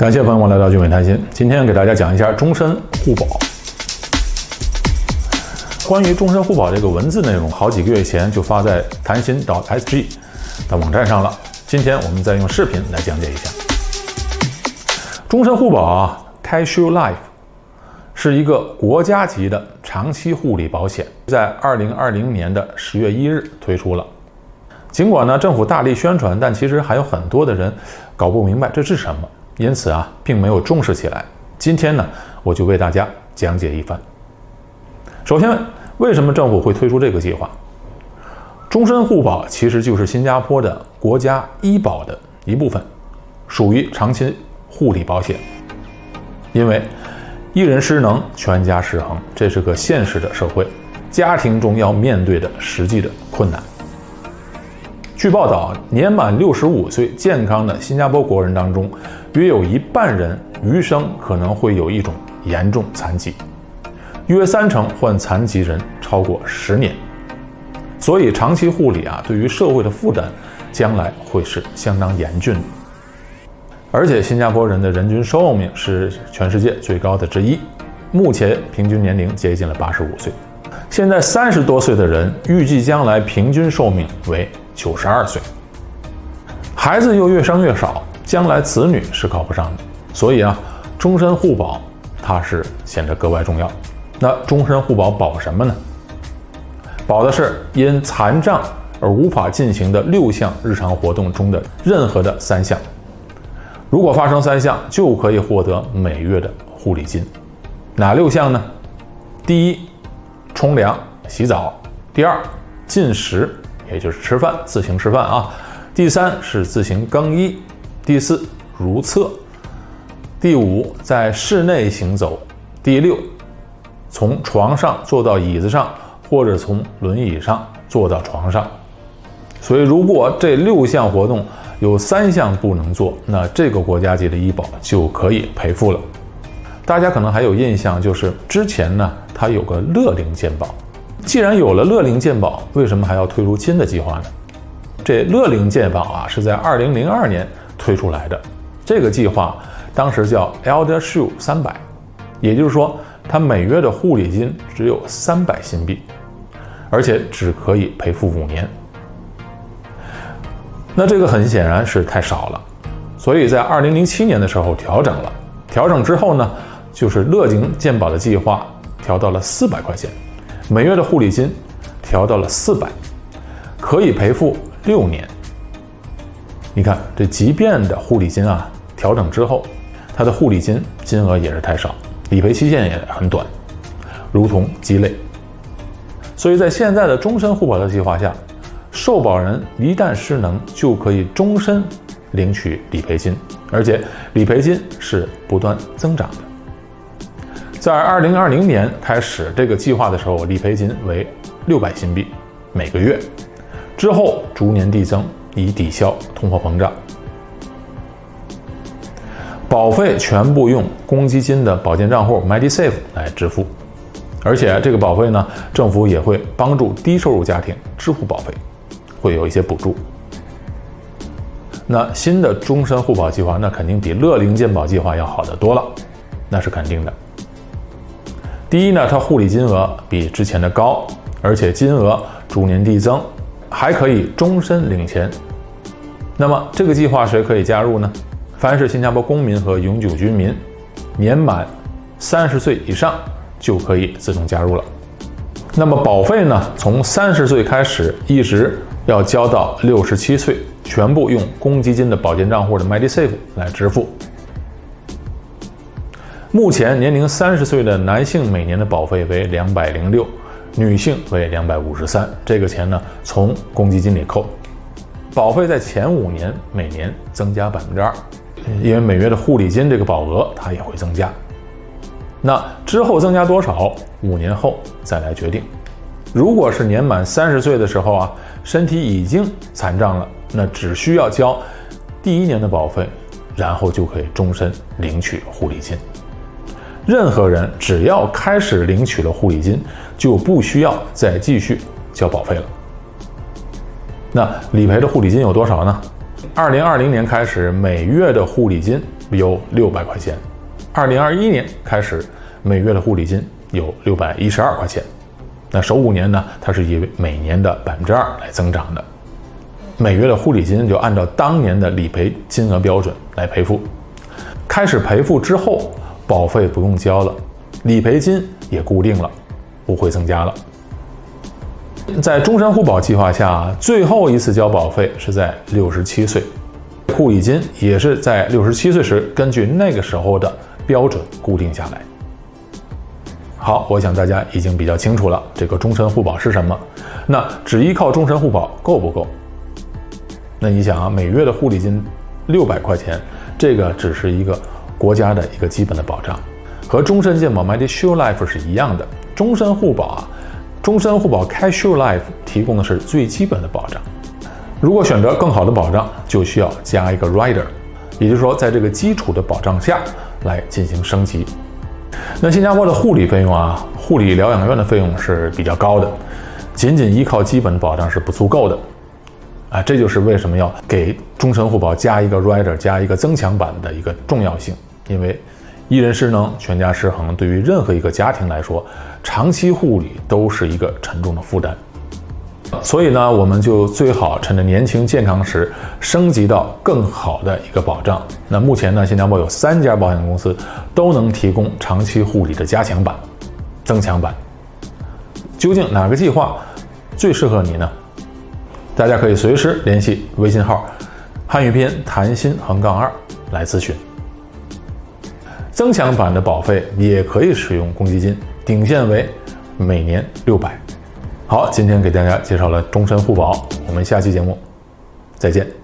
感谢朋友们来到聚美谈心。今天给大家讲一下终身互保。关于终身互保这个文字内容，好几个月前就发在谈心 .sg 的网站上了。今天我们再用视频来讲解一下。终身互保啊，Cashew Life 是一个国家级的长期护理保险，在二零二零年的十月一日推出了。尽管呢政府大力宣传，但其实还有很多的人搞不明白这是什么。因此啊，并没有重视起来。今天呢，我就为大家讲解一番。首先，为什么政府会推出这个计划？终身互保其实就是新加坡的国家医保的一部分，属于长期护理保险。因为一人失能，全家失衡，这是个现实的社会，家庭中要面对的实际的困难。据报道，年满六十五岁健康的新加坡国人当中，约有一半人余生可能会有一种严重残疾，约三成患残疾人超过十年。所以，长期护理啊，对于社会的负担，将来会是相当严峻的。而且，新加坡人的人均寿命是全世界最高的之一，目前平均年龄接近了八十五岁。现在三十多岁的人，预计将来平均寿命为。九十二岁，孩子又越生越少，将来子女是靠不上的，所以啊，终身互保它是显得格外重要。那终身互保保什么呢？保的是因残障而无法进行的六项日常活动中的任何的三项，如果发生三项，就可以获得每月的护理金。哪六项呢？第一，冲凉洗澡；第二，进食。也就是吃饭，自行吃饭啊。第三是自行更衣，第四如厕，第五在室内行走，第六从床上坐到椅子上，或者从轮椅上坐到床上。所以，如果这六项活动有三项不能做，那这个国家级的医保就可以赔付了。大家可能还有印象，就是之前呢，它有个乐龄健保。既然有了乐龄健保，为什么还要推出新的计划呢？这乐龄健保啊，是在二零零二年推出来的。这个计划当时叫 Elder Shield 三百，也就是说，它每月的护理金只有三百新币，而且只可以赔付五年。那这个很显然是太少了，所以在二零零七年的时候调整了。调整之后呢，就是乐龄健保的计划调到了四百块钱。每月的护理金调到了四百，可以赔付六年。你看，这即便的护理金啊，调整之后，它的护理金金额也是太少，理赔期限也很短，如同鸡肋。所以在现在的终身互保的计划下，受保人一旦失能，就可以终身领取理赔金，而且理赔金是不断增长的。在二零二零年开始这个计划的时候，理赔金为六百新币每个月，之后逐年递增，以抵消通货膨胀。保费全部用公积金的保健账户 MediSave 来支付，而且这个保费呢，政府也会帮助低收入家庭支付保费，会有一些补助。那新的终身互保计划，那肯定比乐龄健保计划要好得多了，那是肯定的。第一呢，它护理金额比之前的高，而且金额逐年递增，还可以终身领钱。那么这个计划谁可以加入呢？凡是新加坡公民和永久居民，年满三十岁以上就可以自动加入了。那么保费呢，从三十岁开始，一直要交到六十七岁，全部用公积金的保健账户的 MediSave 来支付。目前年龄三十岁的男性每年的保费为两百零六，女性为两百五十三。这个钱呢从公积金里扣，保费在前五年每年增加百分之二，因为每月的护理金这个保额它也会增加。那之后增加多少？五年后再来决定。如果是年满三十岁的时候啊，身体已经残障了，那只需要交第一年的保费，然后就可以终身领取护理金。任何人只要开始领取了护理金，就不需要再继续交保费了。那理赔的护理金有多少呢？二零二零年开始，每月的护理金有六百块钱；二零二一年开始，每月的护理金有六百一十二块钱。那首五年呢，它是以每年的百分之二来增长的。每月的护理金就按照当年的理赔金额标准来赔付。开始赔付之后，保费不用交了，理赔金也固定了，不会增加了。在终身护保计划下，最后一次交保费是在六十七岁，护理金也是在六十七岁时根据那个时候的标准固定下来。好，我想大家已经比较清楚了，这个终身护保是什么。那只依靠终身护保够不够？那你想啊，每月的护理金六百块钱，这个只是一个国家的一个基本的保障，和终身健保 MediShield Life 是一样的。终身护保啊。终身护保 Cashier Life 提供的是最基本的保障，如果选择更好的保障，就需要加一个 Rider，也就是说，在这个基础的保障下来进行升级。那新加坡的护理费用啊，护理疗养院的费用是比较高的，仅仅依靠基本的保障是不足够的，啊，这就是为什么要给终身护保加一个 Rider，加一个增强版的一个重要性，因为。一人失能，全家失衡。对于任何一个家庭来说，长期护理都是一个沉重的负担。所以呢，我们就最好趁着年轻健康时，升级到更好的一个保障。那目前呢，新加坡有三家保险公司都能提供长期护理的加强版、增强版。究竟哪个计划最适合你呢？大家可以随时联系微信号“汉语拼音谈心横杠二”来咨询。增强版的保费也可以使用公积金，顶限为每年六百。好，今天给大家介绍了终身互保，我们下期节目再见。